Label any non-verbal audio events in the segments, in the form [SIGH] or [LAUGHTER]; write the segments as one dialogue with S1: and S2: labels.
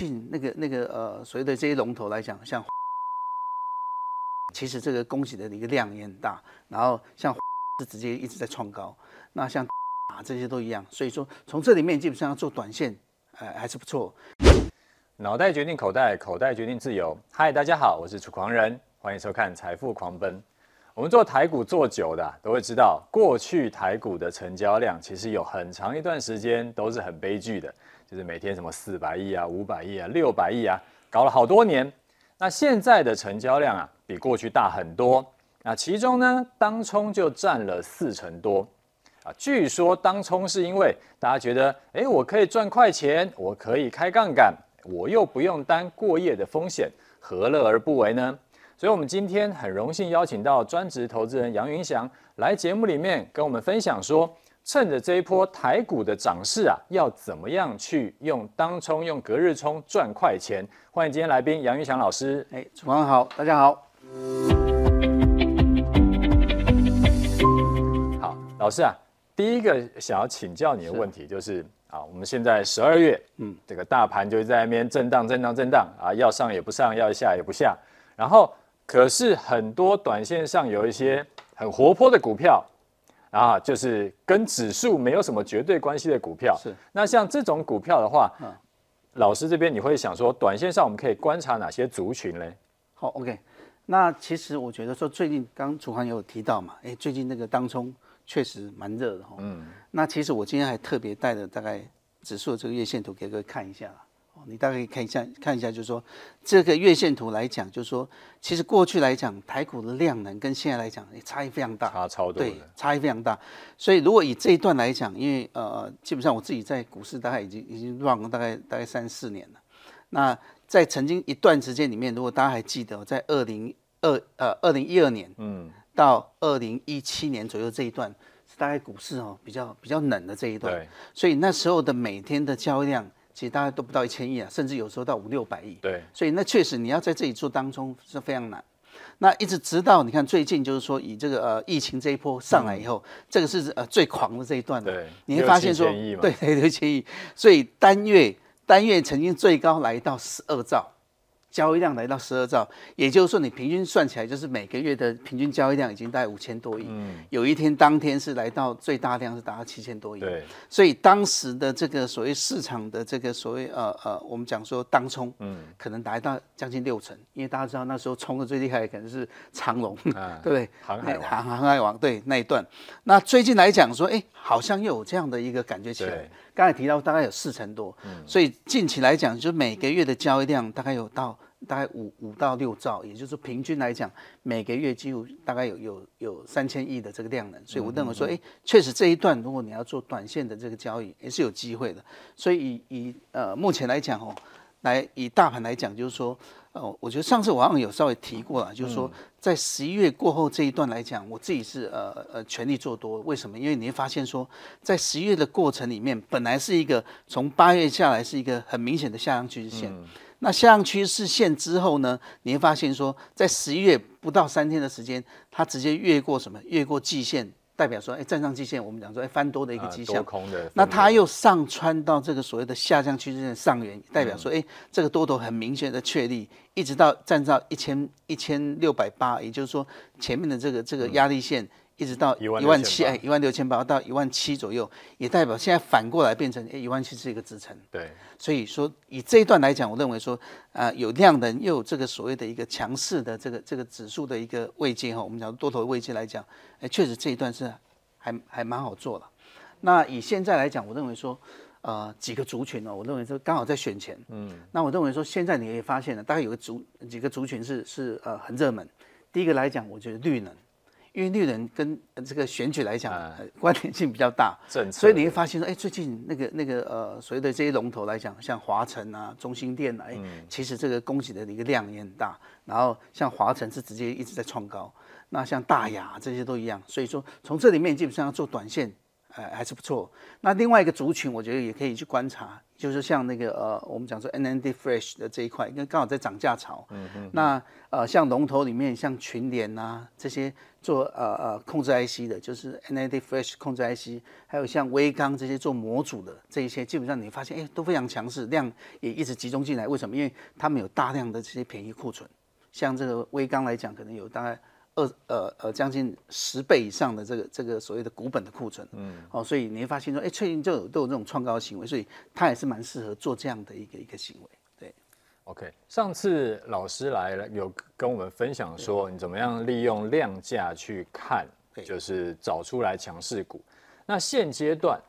S1: 近那个那个呃，所谓的这些龙头来讲，像其实这个供给的一个量也很大，然后像是直接一直在创高，那像啊这些都一样，所以说从这里面基本上要做短线，呃还是不错。
S2: 脑袋决定口袋，口袋决定自由。嗨，大家好，我是楚狂人，欢迎收看《财富狂奔》。我们做台股做久的都会知道，过去台股的成交量其实有很长一段时间都是很悲剧的。就是每天什么四百亿啊、五百亿啊、六百亿啊，搞了好多年。那现在的成交量啊，比过去大很多。那其中呢，当冲就占了四成多啊。据说当冲是因为大家觉得，哎，我可以赚快钱，我可以开杠杆，我又不用担过夜的风险，何乐而不为呢？所以，我们今天很荣幸邀请到专职投资人杨云翔来节目里面跟我们分享说。趁着这一波台股的涨势啊，要怎么样去用当冲、用隔日冲赚快钱？欢迎今天来宾杨云翔老师。
S1: 哎，主持人好，大家好。
S2: 好，老师啊，第一个想要请教你的问题就是，是啊，我们现在十二月，嗯，这个大盘就在那边震荡、震荡、震荡啊，要上也不上，要下也不下。然后，可是很多短线上有一些很活泼的股票。啊，就是跟指数没有什么绝对关系的股票。是，那像这种股票的话，嗯，老师这边你会想说，短线上我们可以观察哪些族群嘞？
S1: 好，OK。那其实我觉得说，最近刚楚航有提到嘛，哎，最近那个当冲确实蛮热的哈。嗯。那其实我今天还特别带了大概指数的这个月线图给各位看一下。你大概可以看一下，看一下，就是说这个月线图来讲，就是说，其实过去来讲，台股的量能跟现在来讲，差异非常大，
S2: 差超多，
S1: 对，差异非常大。所以如果以这一段来讲，因为呃，基本上我自己在股市大概已经已经 run 了大概大概三四年了。那在曾经一段时间里面，如果大家还记得，在二零二呃二零一二年，嗯，到二零一七年左右这一段，是大概股市哦比较比较冷的这一段。对，所以那时候的每天的交易量。其实大家都不到一千亿啊，甚至有时候到五六百亿。对，所以那确实你要在这里做当中是非常难。那一直直到你看最近就是说以这个呃疫情这一波上来以后，嗯、这个是呃最狂的这一段。对，你会发现说，对六千亿，所以单月单月曾经最高来到十二兆。交易量来到十二兆，也就是说，你平均算起来，就是每个月的平均交易量已经大概五千多亿。嗯，有一天当天是来到最大量是达到七千多亿。对，所以当时的这个所谓市场的这个所谓呃呃，我们讲说当冲，嗯，可能达到将近六成，因为大家知道那时候冲的最厉害的可能是长荣，啊、[LAUGHS] 对不对？航海航航海王对那一段。那最近来讲说，哎，好像又有这样的一个感觉起来。刚才提到大概有四成多，嗯，所以近期来讲，就每个月的交易量大概有到大概五五到六兆，也就是平均来讲，每个月几乎大概有有有三千亿的这个量能。所以我认为说，哎，确实这一段如果你要做短线的这个交易，也是有机会的。所以以以呃目前来讲哦，来以大盘来讲，就是说。哦，我觉得上次我好像有稍微提过了，就是说在十一月过后这一段来讲，我自己是呃呃全力做多。为什么？因为你会发现说，在十一月的过程里面，本来是一个从八月下来是一个很明显的下降趋势线。那下降趋势线之后呢，你会发现说，在十一月不到三天的时间，它直接越过什么？越过季线。代表说，哎，站上季线，我们讲说，哎，翻多的一个迹象。多空的。那它又上穿到这个所谓的下降趋势线上缘，代表说，哎，这个多头很明显的确立，一直到站到一千一千六百八，也就是说，前面的这个这个压力线。一直到一万七，哎，一万六千八到一万七左右，也代表现在反过来变成哎，一万七是一个支撑。对，所以说以这一段来讲，我认为说啊、呃，有量能又有这个所谓的一个强势的这个这个指数的一个位阶哈，我们讲多头的位阶来讲，哎，确实这一段是还还蛮好做了。那以现在来讲，我认为说呃几个族群呢，我认为说刚好在选前，嗯，那我认为说现在你也发现了，大概有个族几个族群是是呃很热门。第一个来讲，我觉得绿能。因为绿人跟这个选举来讲，关联性比较大，所以你会发现说，哎，最近那个那个呃，所谓的这些龙头来讲，像华晨啊、中兴电啊，哎，其实这个供给的一个量也很大。然后像华晨是直接一直在创高，那像大亚这些都一样。所以说，从这里面基本上要做短线，呃，还是不错。那另外一个族群，我觉得也可以去观察，就是像那个呃，我们讲说 NND Fresh 的这一块，因为刚好在涨价潮。嗯嗯。那呃，像龙头里面，像群联啊这些。做呃呃控制 IC 的，就是 NAND Flash 控制 IC，还有像威刚这些做模组的这一些，基本上你发现哎都非常强势，量也一直集中进来。为什么？因为他们有大量的这些便宜库存，像这个威刚来讲，可能有大概二呃呃将近十倍以上的这个这个所谓的股本的库存。嗯，哦，所以你会发现说，哎，最近就有都有这种创高的行为，所以它也是蛮适合做这样的一个一个行为。
S2: OK，上次老师来了，有跟我们分享说，你怎么样利用量价去看，就是找出来强势股。那现阶段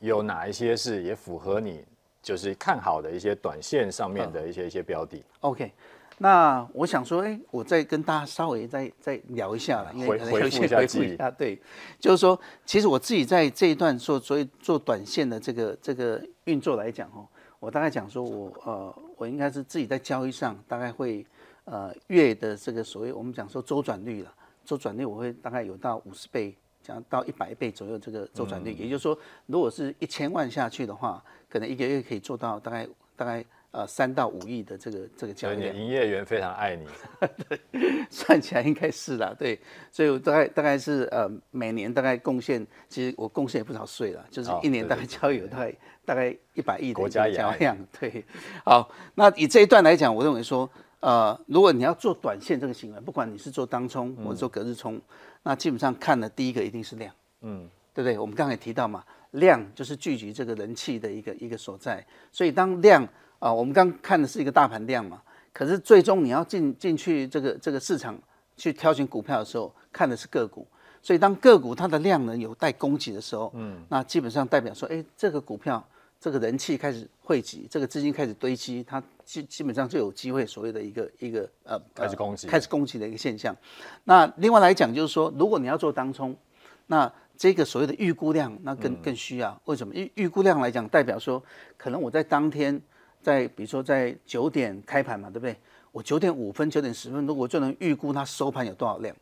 S2: 有哪一些是也符合你就是看好的一些短线上面的一些一些标的
S1: ？OK，那我想说，哎，我再跟大家稍微再再聊一下了，因为可能有些回复一下，对，就是说，其实我自己在这一段做所以做短线的这个这个运作来讲，哦。我大概讲说我，我呃，我应该是自己在交易上大概会呃月的这个所谓我们讲说周转率了，周转率我会大概有到五十倍，讲到一百倍左右这个周转率，嗯、也就是说，如果是一千万下去的话，可能一个月可以做到大概大概。呃，三到五亿的这个这个交易量，
S2: 营业员非常爱你，[LAUGHS]
S1: 对，算起来应该是啦，对，所以我大概大概是呃每年大概贡献，其实我贡献也不少税了，就是一年大概交易有大概大概一百亿的交易量，对，好，那以这一段来讲，我认为说，呃，如果你要做短线这个行为，不管你是做当冲或者做隔日冲，嗯、那基本上看的第一个一定是量，嗯，对不对？我们刚才也提到嘛，量就是聚集这个人气的一个一个所在，所以当量。啊，我们刚看的是一个大盘量嘛，可是最终你要进进去这个这个市场去挑选股票的时候，看的是个股，所以当个股它的量能有待供给的时候，嗯，那基本上代表说，哎，这个股票这个人气开始汇集，这个资金开始堆积，它基基本上就有机会所谓的一个一个呃
S2: 开始攻击，
S1: 开始供给的一个现象。那另外来讲就是说，如果你要做当冲，那这个所谓的预估量，那更更需要，为什么？预预估量来讲，代表说可能我在当天。在比如说在九点开盘嘛，对不对？我九点五分、九点十分，如果就能预估它收盘有多少量。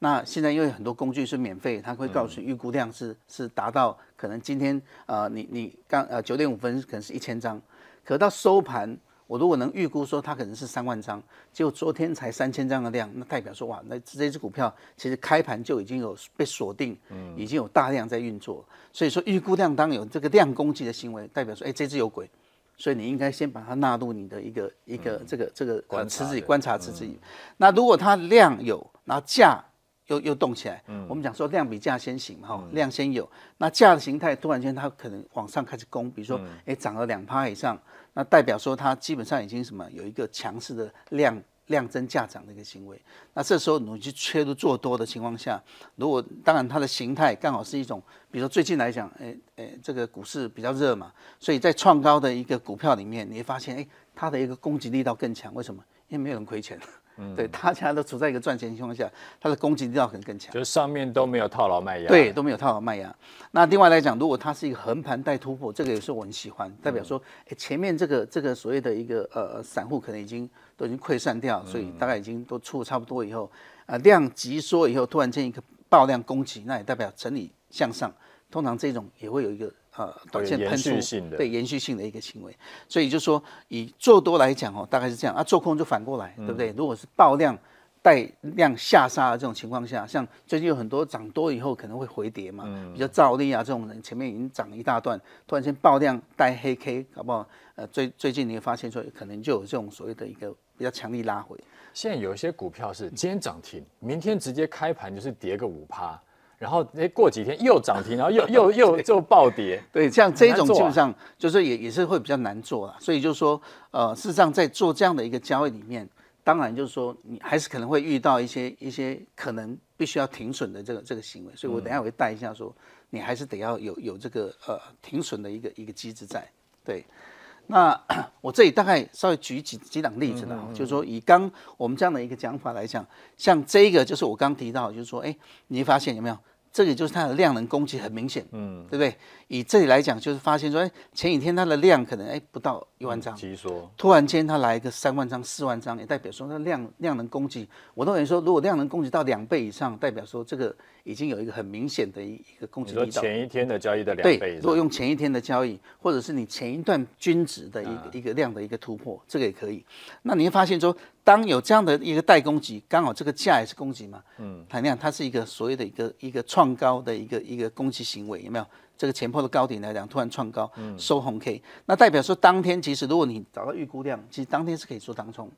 S1: 那现在因为很多工具是免费，它会告诉你预估量是是达到可能今天呃你你刚呃九点五分可能是一千张，可到收盘我如果能预估说它可能是三万张，结果昨天才三千张的量，那代表说哇，那这只股票其实开盘就已经有被锁定，已经有大量在运作。所以说预估量当有这个量攻击的行为，代表说哎这只有鬼。所以你应该先把它纳入你的一个一个这个这个呃池子里观察池子里。那如果它量有，然后价又又动起来，我们讲说量比价先行嘛哈，量先有，那价的形态突然间它可能往上开始攻，比如说哎涨了两趴以上，那代表说它基本上已经什么有一个强势的量。量增价涨的一个行为，那这时候你去切入做多的情况下，如果当然它的形态刚好是一种，比如说最近来讲，哎哎，这个股市比较热嘛，所以在创高的一个股票里面，你会发现，哎，它的一个攻击力道更强，为什么？因为没有人亏钱。嗯，对，大家都处在一个赚钱的情况下，它的攻击力道可能更强，
S2: 就是上面都没有套牢卖压，
S1: 对，都没有套牢卖压。那另外来讲，如果它是一个横盘带突破，这个也是我很喜欢，代表说，哎，前面这个这个所谓的一个呃散户可能已经都已经溃散掉，所以大概已经都出了差不多以后，啊，量急缩以后，突然间一个爆量攻击，那也代表整理向上，通常这种也会有一个。呃，短线喷出，对延续性的一个行为，所以就说以做多来讲哦，大概是这样啊，做空就反过来，对不对？如果是爆量带量下杀的这种情况下，像最近有很多涨多以后可能会回跌嘛，比较兆利啊这种人前面已经涨一大段，突然间爆量带黑 K，好不好呃最最近你会发现说可能就有这种所谓的一个比较强力拉回。
S2: 现在有一些股票是今天涨停，明天直接开盘就是跌个五趴。然后诶，过几天又涨停，然后又又又 [LAUGHS] 就暴跌。
S1: 对，像这种基本上就是也也是会比较难做了。所以就是说，呃，事实上在做这样的一个交易里面，当然就是说你还是可能会遇到一些一些可能必须要停损的这个这个行为。所以我等下我会带一下说，你还是得要有有这个呃停损的一个一个机制在。对，那 [COUGHS] 我这里大概稍微举几几档例子了，就是说以刚我们这样的一个讲法来讲，像这一个就是我刚提到，就是说，哎，你会发现有没有？这里就是它的量能攻击很明显，嗯，对不对？以这里来讲，就是发现说，哎，前几天它的量可能哎不到一万张，
S2: 急缩，
S1: 突然间它来一个三万张、四万张，也代表说它量量能攻击。我认为说，如果量能攻击到两倍以上，代表说这个已经有一个很明显的一一个攻击力道。
S2: 前一天的交易的两倍。对，
S1: 如果用前一天的交易，或者是你前一段均值的一一个量的一个突破，这个也可以。那你会发现说，当有这样的一个带攻击，刚好这个价也是攻击嘛，嗯，它那样它是一个所谓的一个一个创高的一个一个攻击行为，有没有？这个前波的高点来讲，突然创高，收红 K，那代表说当天其实如果你找到预估量，其实当天是可以做当冲。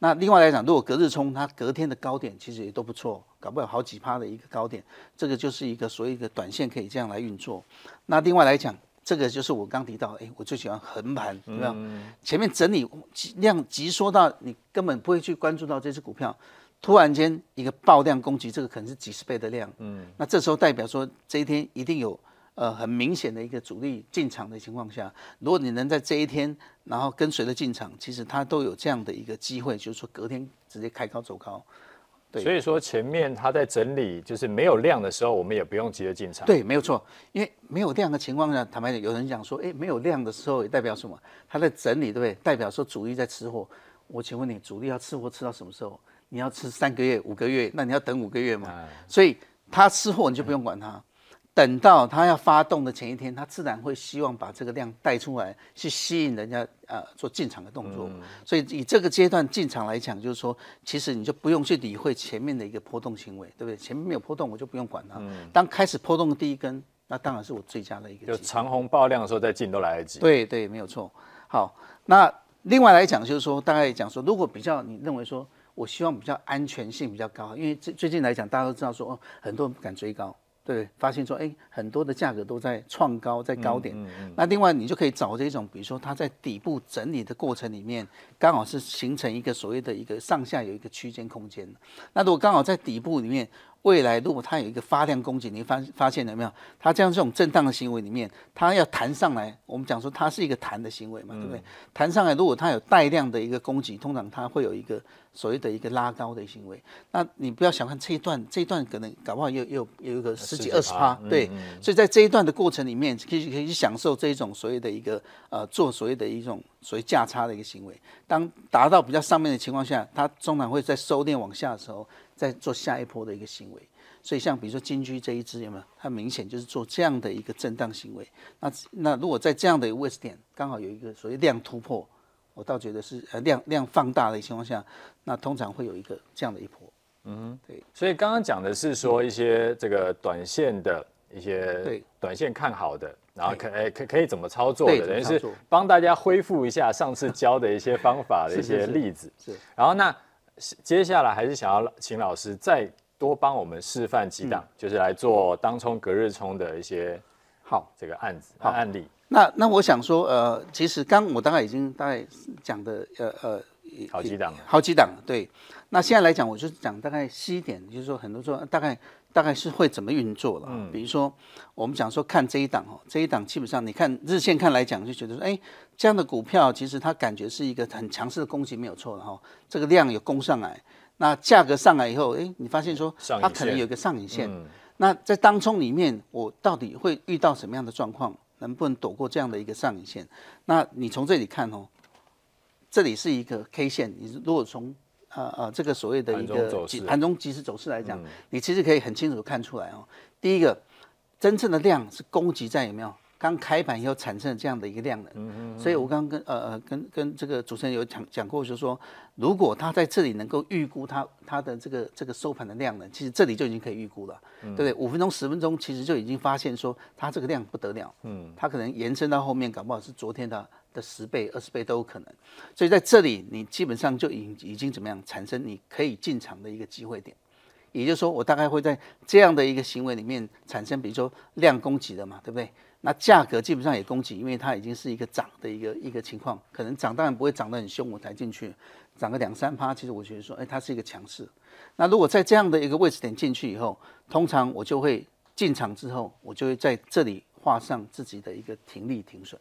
S1: 那另外来讲，如果隔日冲，它隔天的高点其实也都不错，搞不了好几趴的一个高点，这个就是一个所谓的短线可以这样来运作。那另外来讲，这个就是我刚提到，哎，我最喜欢横盘，有没有？前面整理量急缩到你根本不会去关注到这只股票，突然间一个爆量攻击，这个可能是几十倍的量，嗯，那这时候代表说这一天一定有呃很明显的一个主力进场的情况下，如果你能在这一天然后跟随着进场，其实它都有这样的一个机会，就是说隔天直接开高走高。对，
S2: 所以说前面它在整理，就是没有量的时候，我们也不用急着进场。
S1: 对，没有错，因为没有量的情况下，坦白讲，有人讲说，哎，没有量的时候也代表什么？它在整理，对不对？代表说主力在吃货。我请问你，主力要吃货吃到什么时候？你要吃三个月、五个月，那你要等五个月嘛？哎、所以他吃货，你就不用管他。嗯等到它要发动的前一天，它自然会希望把这个量带出来，去吸引人家呃做进场的动作。嗯、所以以这个阶段进场来讲，就是说，其实你就不用去理会前面的一个波动行为，对不对？前面没有波动，我就不用管它。嗯、当开始波动的第一根，那当然是我最佳的一个。
S2: 就长红爆量的时候再进都来得及。
S1: 对对，没有错。好，那另外来讲就是说，大概讲说，如果比较你认为说，我希望比较安全性比较高，因为最最近来讲，大家都知道说，哦，很多人不敢追高。对，发现说，哎，很多的价格都在创高，在高点。嗯嗯嗯、那另外，你就可以找这种，比如说它在底部整理的过程里面，刚好是形成一个所谓的一个上下有一个区间空间。那如果刚好在底部里面，未来如果它有一个发量攻击，你发发现了没有？它这样这种震荡的行为里面，它要弹上来，我们讲说它是一个弹的行为嘛，对不对？弹上来，如果它有带量的一个攻击，通常它会有一个。所谓的一个拉高的行为，那你不要小看这一段，这一段可能搞不好又又有一个十几二十趴，对，所以在这一段的过程里面，可以可以去享受这一种所谓的一个呃做所谓的一种所谓价差的一个行为。当达到比较上面的情况下，它通常会在收敛往下的时候，再做下一波的一个行为。所以像比如说金居这一支有没有？它明显就是做这样的一个震荡行为。那那如果在这样的一个位置点，刚好有一个所谓量突破。我倒觉得是呃量量放大的情况下，那通常会有一个这样的一波，嗯，对。
S2: 所以刚刚讲的是说一些这个短线的一些对短线看好的，然后可哎可可以怎么操作的，等于是帮大家恢复一下上次教的一些方法的一些例子。是。然后那接下来还是想要请老师再多帮我们示范几档，嗯、就是来做当冲隔日冲的一些好这个案子好案例。
S1: 那那我想说，呃，其实刚我大概已经大概讲的，呃呃，
S2: 好几档，
S1: 好几档，对。那现在来讲，我就讲大概细一点，就是说很多说大概大概是会怎么运作了。嗯。比如说，我们讲说看这一档哦，这一档基本上你看日线看来讲，就觉得说，哎，这样的股票其实它感觉是一个很强势的攻击没有错的哈。这个量有攻上来，那价格上来以后，哎，你发现说它可能有一个上影线。嗯。那在当冲里面，我到底会遇到什么样的状况？能不能躲过这样的一个上影线？那你从这里看哦，这里是一个 K 线。你如果从呃呃这个所谓的一个盘中即时走势来讲，嗯、你其实可以很清楚的看出来哦。第一个，真正的量是供给在有没有？刚开盘以后产生这样的一个量能，嗯嗯，所以我刚刚跟呃呃跟跟这个主持人有讲讲过，就是说，如果他在这里能够预估他他的这个这个收盘的量能，其实这里就已经可以预估了，嗯、对不对？五分钟十分钟其实就已经发现说，它这个量不得了，嗯，它可能延伸到后面，搞不好是昨天的的十倍、二十倍都有可能。所以在这里，你基本上就已已经怎么样产生你可以进场的一个机会点，也就是说，我大概会在这样的一个行为里面产生，比如说量供给的嘛，对不对？那价格基本上也供给，因为它已经是一个涨的一个一个情况，可能涨当然不会涨得很凶，我才进去，涨个两三趴，其实我觉得说，哎，它是一个强势。那如果在这样的一个位置点进去以后，通常我就会进场之后，我就会在这里画上自己的一个停利停损。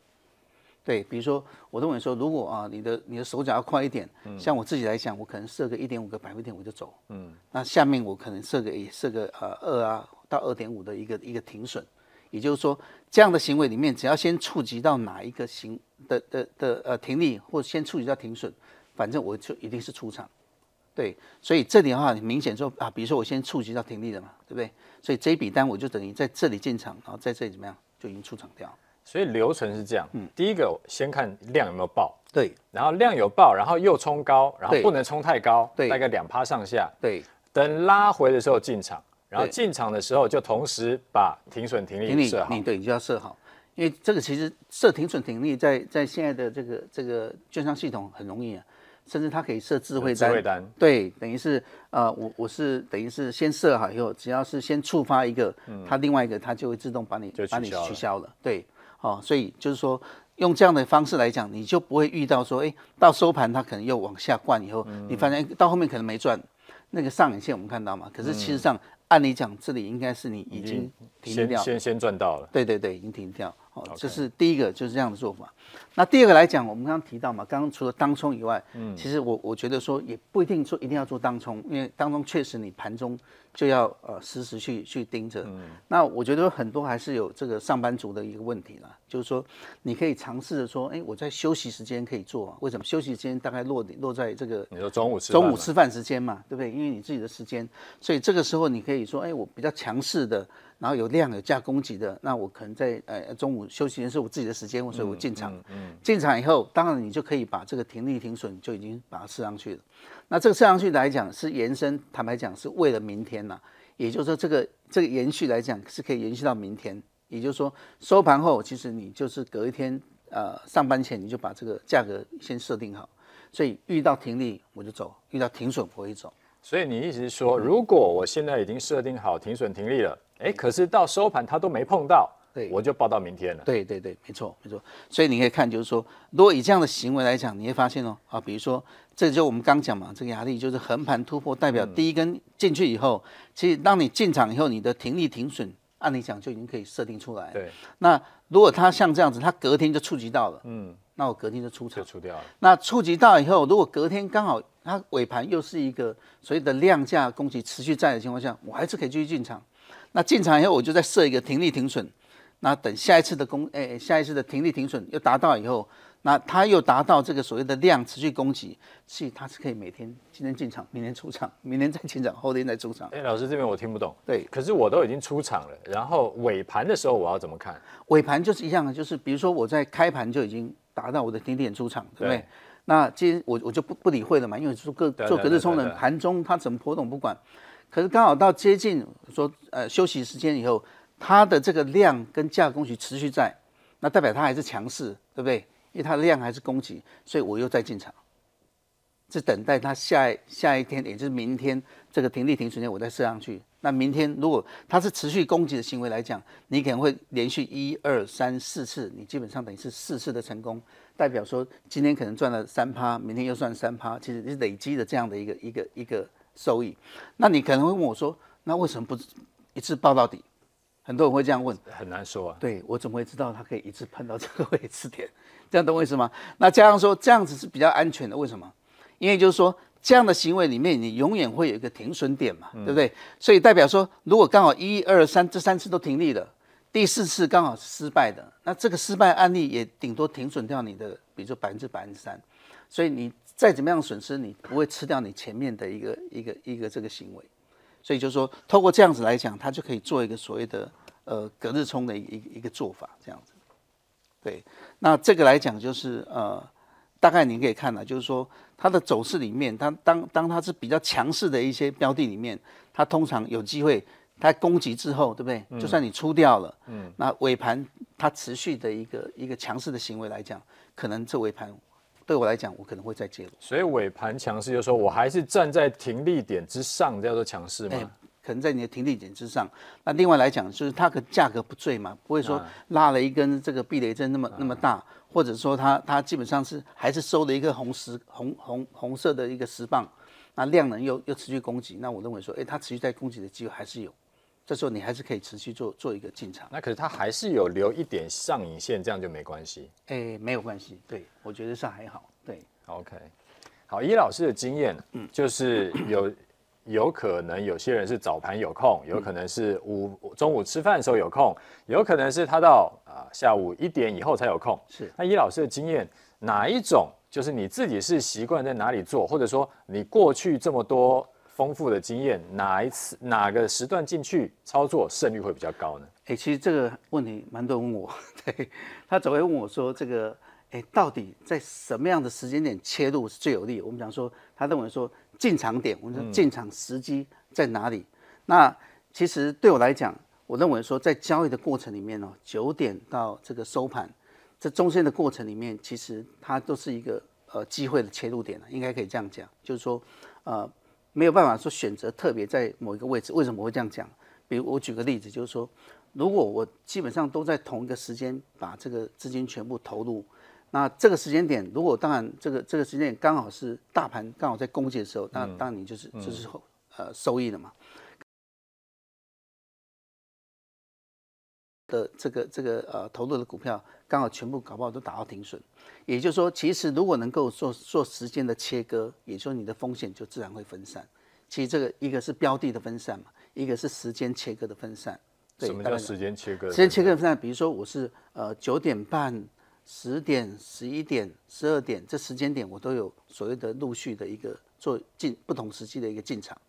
S1: 对，比如说我认为说，如果啊你的你的手脚要快一点，像我自己来讲，我可能设个一点五个百分点我就走，嗯，那下面我可能设个也设个呃二啊到二点五的一个一个停损。也就是说，这样的行为里面，只要先触及到哪一个行的的的呃停利，或者先触及到停损，反正我就一定是出场。对，所以这里的话，你明显说啊，比如说我先触及到停利了嘛，对不对？所以这一笔单我就等于在这里进场，然后在这里怎么样，就已经出场掉。
S2: 所以流程是这样，嗯，第一个先看量有没有爆，
S1: 对，
S2: 然后量有爆，然后又冲高，然后不能冲太高，
S1: 对，
S2: 大概两趴上下，
S1: 对，
S2: 等拉回的时候进场，然后进场的时候就同时把停损停利设好，
S1: 你对，你就要设好，因为这个其实设停损停利在在现在的这个这个券商系统很容易啊。甚至它可以设智慧单，
S2: 智慧单。
S1: 对，等于是呃，我我是等于是先设好以后，只要是先触发一个，嗯、它另外一个它就会自动把你把你取消了，对，哦，所以就是说用这样的方式来讲，你就不会遇到说，哎，到收盘它可能又往下灌以后，嗯、你发现到后面可能没赚，那个上影线我们看到嘛，可是其实上、嗯、按理讲这里应该是你已经停掉，
S2: 先先赚到了，
S1: 对对对，已经停掉。哦，这是第一个，就是这样的做法。那第二个来讲，我们刚刚提到嘛，刚刚除了当冲以外，嗯，其实我我觉得说也不一定说一定要做当冲，因为当中确实你盘中就要呃实时去去盯着。嗯，那我觉得很多还是有这个上班族的一个问题啦，就是说你可以尝试着说，哎，我在休息时间可以做，啊为什么？休息时间大概落落在这个
S2: 你说中午吃
S1: 中午吃饭时间嘛，对不对？因为你自己的时间，所以这个时候你可以说，哎，我比较强势的。然后有量有价供给的，那我可能在呃中午休息时间是我自己的时间，所以我进场。嗯，嗯，嗯，进场以后，当然你就可以把这个停利停损就已经把它设上去了。那这个设上去来讲是延伸，坦白讲是为了明天呐，也就是说这个这个延续来讲是可以延续到明天。也就是说收盘后，其实你就是隔一天呃上班前你就把这个价格先设定好，所以遇到停利我就走，遇到停损我会走。
S2: 所以你意思是说，如果我现在已经设定好停损停利了？哎，可是到收盘它都没碰到，对，我就报到明天了。
S1: 对对对，没错没错。所以你可以看，就是说，如果以这样的行为来讲，你会发现哦，啊，比如说，这就我们刚讲嘛，这个压力就是横盘突破，代表第一根进去以后，嗯、其实当你进场以后，你的停利停损，按理讲就已经可以设定出来。对。那如果它像这样子，它隔天就触及到了，嗯，那我隔天就出场。
S2: 就出掉了。
S1: 那触及到以后，如果隔天刚好它尾盘又是一个所谓的量价供给持续在的情况下，我还是可以继续进场。那进场以后，我就再设一个停利停损。那等下一次的攻，哎，下一次的停利停损又达到以后，那它又达到这个所谓的量持续供给，所以它是可以每天今天进场，明天出场，明天再进场，后天再出场。
S2: 哎，老师这边我听不懂。
S1: 对，
S2: 可是我都已经出场了，然后尾盘的时候我要怎么看？
S1: 尾盘就是一样的，就是比如说我在开盘就已经达到我的顶点出场，对不对？对，那今天我我就不不理会了嘛，因为做个做隔日冲的盘中它怎么波动不管。可是刚好到接近说呃休息时间以后，它的这个量跟价供给持续在，那代表它还是强势，对不对？因为它的量还是供给，所以我又再进场，是等待它下下一天，也就是明天这个停利停损点我再设上去。那明天如果它是持续供给的行为来讲，你可能会连续一二三四次，你基本上等于是四次的成功，代表说今天可能赚了三趴，明天又赚三趴，其实是累积的这样的一个一个一个。收益，那你可能会问我说，那为什么不一次报到底？很多人会这样问，
S2: 很难说啊。
S1: 对，我怎么会知道它可以一次碰到这个 [LAUGHS] 位置点？这样懂我意思吗？那加上说这样子是比较安全的，为什么？因为就是说这样的行为里面，你永远会有一个停损点嘛，对不对？所以代表说，如果刚好一二三这三次都停利了，第四次刚好是失败的，那这个失败案例也顶多停损掉你的，比如说百分之百分之三，所以你。再怎么样损失，你不会吃掉你前面的一个一个一个这个行为，所以就是说，透过这样子来讲，它就可以做一个所谓的呃隔日冲的一个一个做法，这样子。对，那这个来讲就是呃，大概你可以看到，就是说它的走势里面，它当当它是比较强势的一些标的里面，它通常有机会，它攻击之后，对不对？就算你出掉了，嗯，那尾盘它持续的一个一个强势的行为来讲，可能这尾盘。对我来讲，我可能会再介入。
S2: 所以尾盘强势，就是说我还是站在停利点之上，叫做强势嘛、欸。
S1: 可能在你的停利点之上。那另外来讲，就是它的价格不坠嘛，不会说拉了一根这个避雷针那么、啊、那么大，或者说它它基本上是还是收了一个红石红红红色的一个石棒，那量能又又持续攻击，那我认为说，哎，它持续在攻击的机会还是有。这时候你还是可以持续做做一个进场。
S2: 那可是它还是有留一点上影线，这样就没关系。
S1: 哎，没有关系，对，我觉得是还好。对
S2: ，OK，好，依老师的经验，嗯，就是有有可能有些人是早盘有空，有可能是午中午吃饭的时候有空，有可能是他到啊下午一点以后才有空。是，那依老师的经验，哪一种就是你自己是习惯在哪里做，或者说你过去这么多丰富的经验，哪一次哪个时段进去操作胜率会比较高呢？
S1: 哎、欸，其实这个问题蛮多人问我，[LAUGHS] 对，他总会问我说，这个哎、欸，到底在什么样的时间点切入是最有利？我们讲说，他认为说进场点，我们说进场时机在哪里？嗯、那其实对我来讲，我认为说在交易的过程里面呢，九点到这个收盘，这中间的过程里面，其实它都是一个呃机会的切入点，应该可以这样讲，就是说呃没有办法说选择特别在某一个位置。为什么我会这样讲？比如我举个例子，就是说。如果我基本上都在同一个时间把这个资金全部投入，那这个时间点，如果当然这个这个时间点刚好是大盘刚好在攻击的时候，那当然你就是就是呃收益了嘛。的这个这个呃投入的股票刚好全部搞不好都打到停损，也就是说，其实如果能够做做时间的切割，也就是说你的风险就自然会分散。其实这个一个是标的的分散嘛，一个是时间切割的分散。
S2: 什么叫时间切割？
S1: 时间切割分散，比如说我是呃九点半、十点、十一点、十二点这时间点，我都有所谓的陆续的一个做进不同时期的一个进场。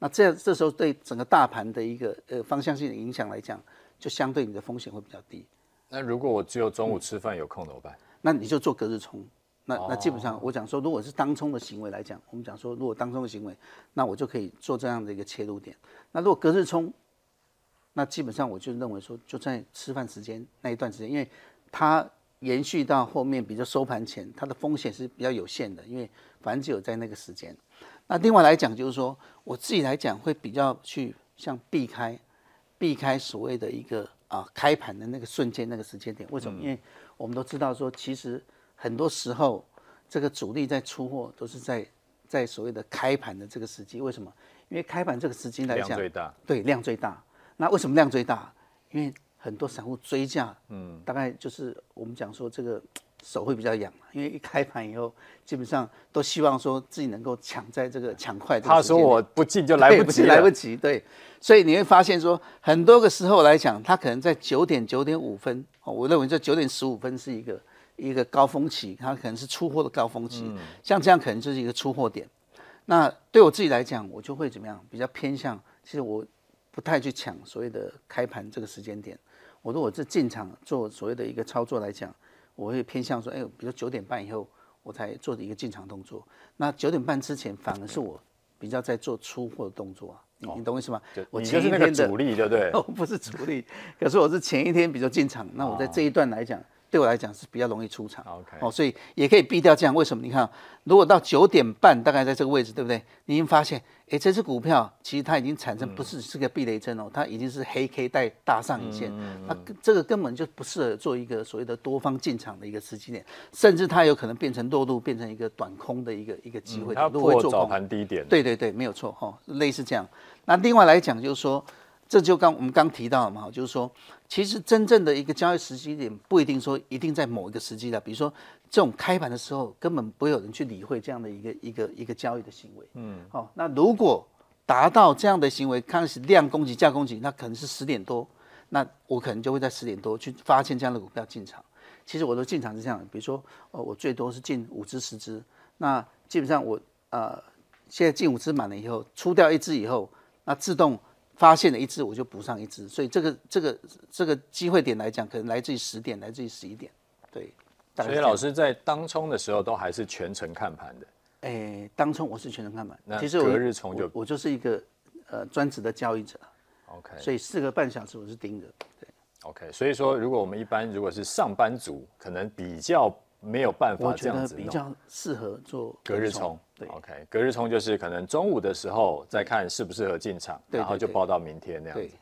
S1: 那这样这时候对整个大盘的一个呃方向性的影响来讲，就相对你的风险会比较低。
S2: 那如果我只有中午吃饭有空怎么办？
S1: 那你就做隔日冲。那那基本上我讲说，如果是当冲的行为来讲，我们讲说如果当冲的行为，那我就可以做这样的一个切入点。那如果隔日冲，那基本上我就认为说，就在吃饭时间那一段时间，因为它延续到后面，比如收盘前，它的风险是比较有限的，因为反正只有在那个时间。那另外来讲，就是说我自己来讲会比较去像避开，避开所谓的一个啊开盘的那个瞬间那个时间点。为什么？因为我们都知道说，其实很多时候这个主力在出货都是在在所谓的开盘的这个时机。为什么？因为开盘这个时机来讲，
S2: 量最大，
S1: 对，量最大。那为什么量最大？因为很多散户追价，嗯，大概就是我们讲说这个手会比较痒，因为一开盘以后，基本上都希望说自己能够抢在这个抢快。
S2: 他说我不进就来不及，
S1: 来不及，对。所以你会发现说，很多个时候来讲，他可能在九点九点五分，哦，我认为这九点十五分是一个一个高峰期，它可能是出货的高峰期，像这样可能就是一个出货点。那对我自己来讲，我就会怎么样？比较偏向，其实我。不太去抢所谓的开盘这个时间点，我如果是进场做所谓的一个操作来讲，我会偏向说，哎，比如九点半以后我才做的一个进场动作。那九点半之前反而是我比较在做出货的动作啊，你你懂我意思吗？
S2: 我前一天的主力，对不对？[LAUGHS]
S1: 哦，不是主力，可是我是前一天比较进场，那我在这一段来讲。对我来讲是比较容易出场，OK，哦，所以也可以避掉这样。为什么？你看，如果到九点半，大概在这个位置，对不对？你已经发现，哎，这只股票其实它已经产生不是是个避雷针哦，它已经是黑 K 带大上影线，那这个根本就不适合做一个所谓的多方进场的一个时机点，甚至它有可能变成落入，变成一个短空的一个一个机会。
S2: 它破早盘低点。
S1: 对对对，没有错哈，类似这样。那另外来讲，就是说。这就刚我们刚提到了嘛，就是说，其实真正的一个交易时机点不一定说一定在某一个时机的，比如说这种开盘的时候，根本不会有人去理会这样的一个一个一个交易的行为。嗯，好，那如果达到这样的行为，开始量供给价供给，那可能是十点多，那我可能就会在十点多去发现这样的股票进场。其实我的进场是这样，比如说，呃，我最多是进五只十只，那基本上我呃现在进五只满了以后，出掉一只以后，那自动。发现了一只，我就补上一只，所以这个这个这个机会点来讲，可能来自于十点，来自于十一点，对。
S2: 所以老师在当冲的时候都还是全程看盘的。
S1: 哎，当冲我是全程看盘，
S2: 其实我隔日冲就
S1: 我，我就是一个呃专职的交易者。
S2: OK。
S1: 所以四个半小时我是盯着。对。
S2: OK，所以说如果我们一般如果是上班族，可能比较。没有办法这样子，
S1: 比较适合做
S2: 隔日冲。对，OK，隔日冲就是可能中午的时候再看适不适合进场，然后就报到明天那样子。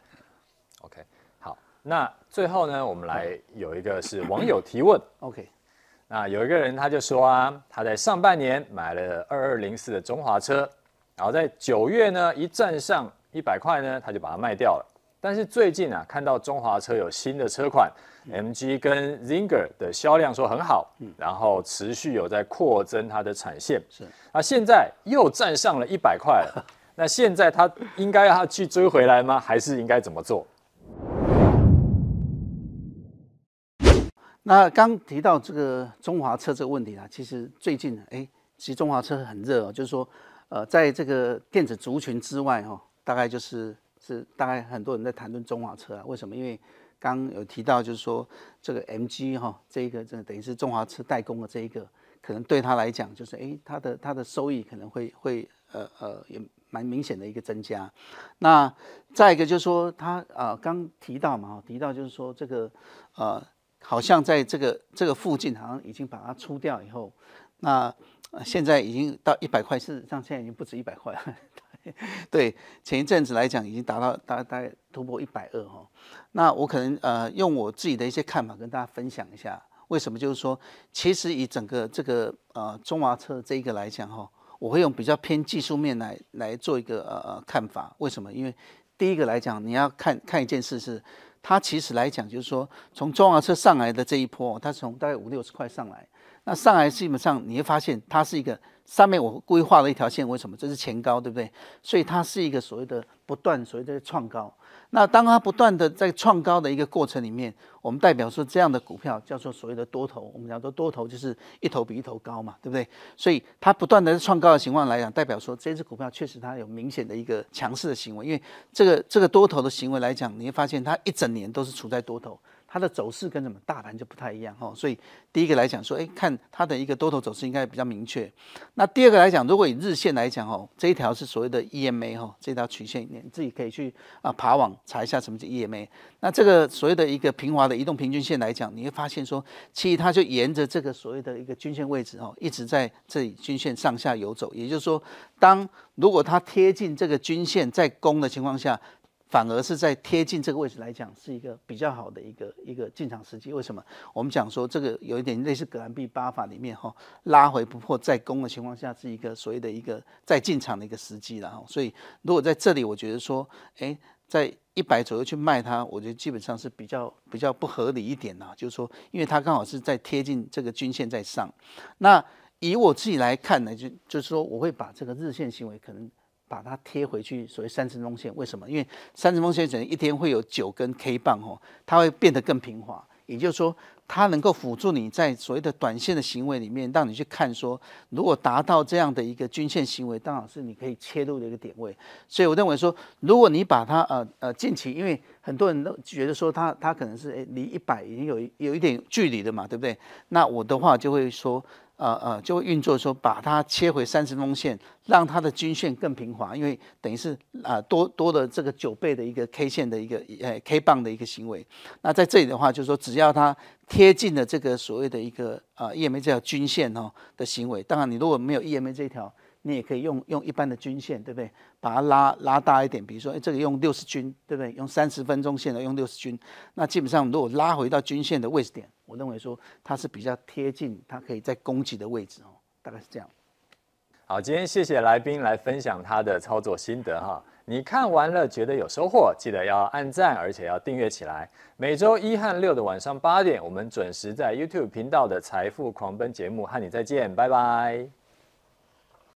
S2: OK，好，那最后呢，我们来有一个是网友提问。[LAUGHS]
S1: OK，
S2: 那有一个人他就说啊，他在上半年买了二二零四的中华车，然后在九月呢一站上一百块呢，他就把它卖掉了。但是最近啊，看到中华车有新的车款。MG 跟 Zinger 的销量说很好，嗯，然后持续有在扩增它的产线，是。那现在又站上了一百块了，[LAUGHS] 那现在它应该要去追回来吗？还是应该怎么做？
S1: 那刚提到这个中华车这个问题啊，其实最近哎，其实中华车很热哦，就是说，呃，在这个电子族群之外哈，大概就是是大概很多人在谈论中华车啊，为什么？因为刚有提到就是说这个 MG 哈，这一个这等于是中华车代工的这一个，可能对他来讲就是哎，他的他的收益可能会会呃呃也蛮明显的一个增加。那再一个就是说他啊刚提到嘛，提到就是说这个呃。好像在这个这个附近，好像已经把它出掉以后，那现在已经到一百块，事实上现在已经不止一百块了。[LAUGHS] 对，前一阵子来讲，已经达到大概大概突破一百二哈。那我可能呃用我自己的一些看法跟大家分享一下，为什么？就是说，其实以整个这个呃中华车这一个来讲哈，我会用比较偏技术面来来做一个呃呃看法。为什么？因为第一个来讲，你要看看一件事是。它其实来讲，就是说，从中华车上来的这一波，它从大概五六十块上来，那上来基本上你会发现，它是一个上面我规划了一条线，为什么？这是前高，对不对？所以它是一个所谓的不断所谓的创高。那当它不断的在创高的一个过程里面，我们代表说这样的股票叫做所谓的多头。我们讲说多头就是一头比一头高嘛，对不对？所以它不断的创高的情况来讲，代表说这只股票确实它有明显的一个强势的行为。因为这个这个多头的行为来讲，你会发现它一整年都是处在多头。它的走势跟什么大盘就不太一样哈，所以第一个来讲说，哎，看它的一个多头走势应该比较明确。那第二个来讲，如果以日线来讲哦，这一条是所谓的 EMA 哈，这条曲线，你自己可以去啊爬网查一下什么叫 EMA。那这个所谓的一个平滑的移动平均线来讲，你会发现说，其实它就沿着这个所谓的一个均线位置哦，一直在这里均线上下游走。也就是说，当如果它贴近这个均线在攻的情况下，反而是在贴近这个位置来讲，是一个比较好的一个一个进场时机。为什么？我们讲说这个有一点类似格兰币八法里面哈，拉回不破再攻的情况下，是一个所谓的一个再进场的一个时机了哈。所以如果在这里，我觉得说，诶，在一百左右去卖它，我觉得基本上是比较比较不合理一点呐。就是说，因为它刚好是在贴近这个均线在上。那以我自己来看呢，就就是说，我会把这个日线行为可能。把它贴回去，所谓三十分钟线，为什么？因为三十分钟线整一天会有九根 K 棒哦，它会变得更平滑，也就是说，它能够辅助你在所谓的短线的行为里面，让你去看说，如果达到这样的一个均线行为，当然是你可以切入的一个点位。所以我认为说，如果你把它呃呃近期，因为很多人都觉得说它它可能是诶离一百已经有有一点距离的嘛，对不对？那我的话就会说。呃呃，就会运作说，把它切回三十分钟线，让它的均线更平滑，因为等于是啊、多多的这个九倍的一个 K 线的一个呃 K 棒的一个行为。那在这里的话，就是说只要它贴近了这个所谓的一个啊 EMA 这条均线哦的行为，当然你如果没有 EMA 这一条。你也可以用用一般的均线，对不对？把它拉拉大一点，比如说，哎，这个用六十均，对不对？用三十分钟线的用六十均，那基本上如果拉回到均线的位置点，我认为说它是比较贴近，它可以在攻击的位置哦，大概是这样。
S2: 好，今天谢谢来宾来分享他的操作心得哈。你看完了觉得有收获，记得要按赞，而且要订阅起来。每周一和六的晚上八点，我们准时在 YouTube 频道的财富狂奔节目和你再见，拜拜。